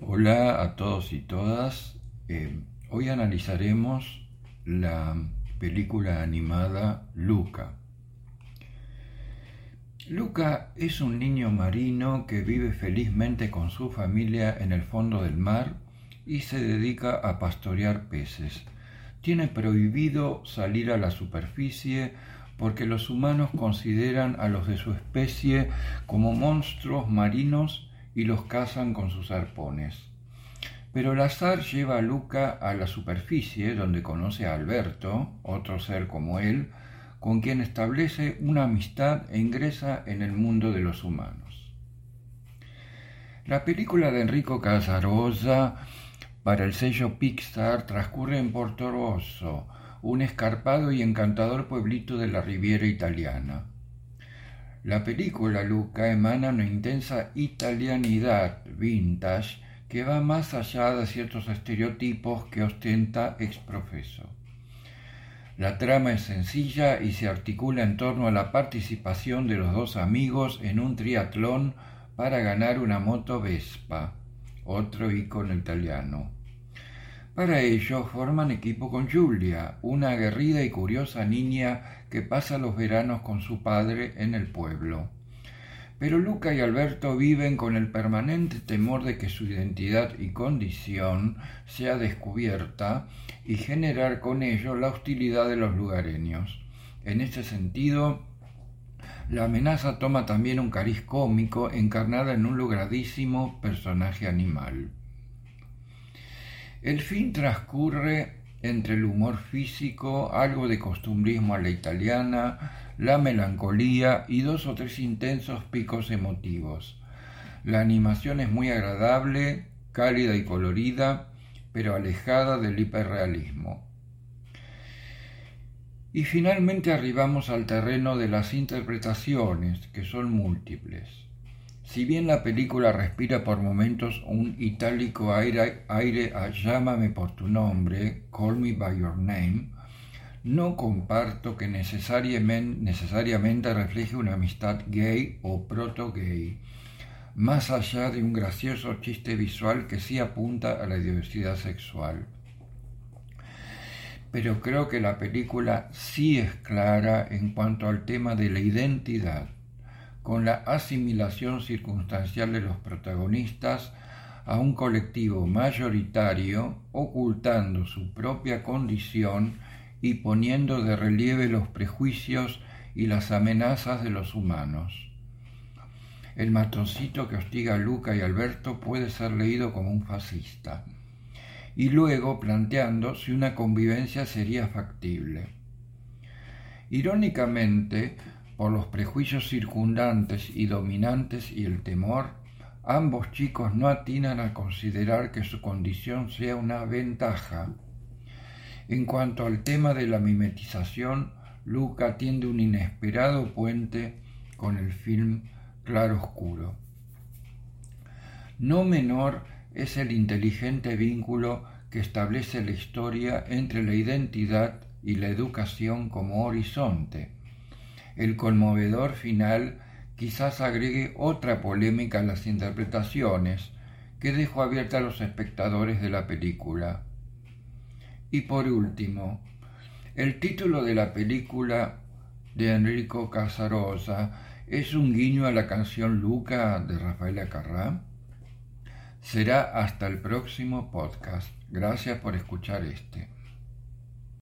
Hola a todos y todas. Eh, hoy analizaremos la película animada Luca. Luca es un niño marino que vive felizmente con su familia en el fondo del mar y se dedica a pastorear peces. Tiene prohibido salir a la superficie porque los humanos consideran a los de su especie como monstruos marinos y los cazan con sus arpones. Pero el azar lleva a Luca a la superficie, donde conoce a Alberto, otro ser como él, con quien establece una amistad e ingresa en el mundo de los humanos. La película de Enrico Casarosa para el sello Pixar transcurre en Porto Rosso, un escarpado y encantador pueblito de la Riviera italiana. La película Luca emana una intensa italianidad vintage que va más allá de ciertos estereotipos que ostenta exprofeso. La trama es sencilla y se articula en torno a la participación de los dos amigos en un triatlón para ganar una moto Vespa, otro icono italiano. Para ello forman equipo con Julia, una aguerrida y curiosa niña que pasa los veranos con su padre en el pueblo. Pero Luca y Alberto viven con el permanente temor de que su identidad y condición sea descubierta y generar con ello la hostilidad de los lugareños. En este sentido, la amenaza toma también un cariz cómico encarnada en un logradísimo personaje animal. El fin transcurre entre el humor físico, algo de costumbrismo a la italiana, la melancolía y dos o tres intensos picos emotivos. La animación es muy agradable, cálida y colorida, pero alejada del hiperrealismo. Y finalmente arribamos al terreno de las interpretaciones, que son múltiples. Si bien la película respira por momentos un itálico aire, a Llámame por tu nombre, Call Me by Your Name, no comparto que necesariamente, necesariamente refleje una amistad gay o proto-gay, más allá de un gracioso chiste visual que sí apunta a la diversidad sexual. Pero creo que la película sí es clara en cuanto al tema de la identidad con la asimilación circunstancial de los protagonistas a un colectivo mayoritario, ocultando su propia condición y poniendo de relieve los prejuicios y las amenazas de los humanos. El matoncito que hostiga a Luca y Alberto puede ser leído como un fascista, y luego planteando si una convivencia sería factible. Irónicamente, por los prejuicios circundantes y dominantes y el temor, ambos chicos no atinan a considerar que su condición sea una ventaja. En cuanto al tema de la mimetización, Luca tiende un inesperado puente con el film Claro Oscuro. No menor es el inteligente vínculo que establece la historia entre la identidad y la educación como horizonte el conmovedor final quizás agregue otra polémica a las interpretaciones que dejó abierta a los espectadores de la película. Y por último, el título de la película de Enrico Casarosa es un guiño a la canción Luca de Rafaela Carrá. Será hasta el próximo podcast. Gracias por escuchar este.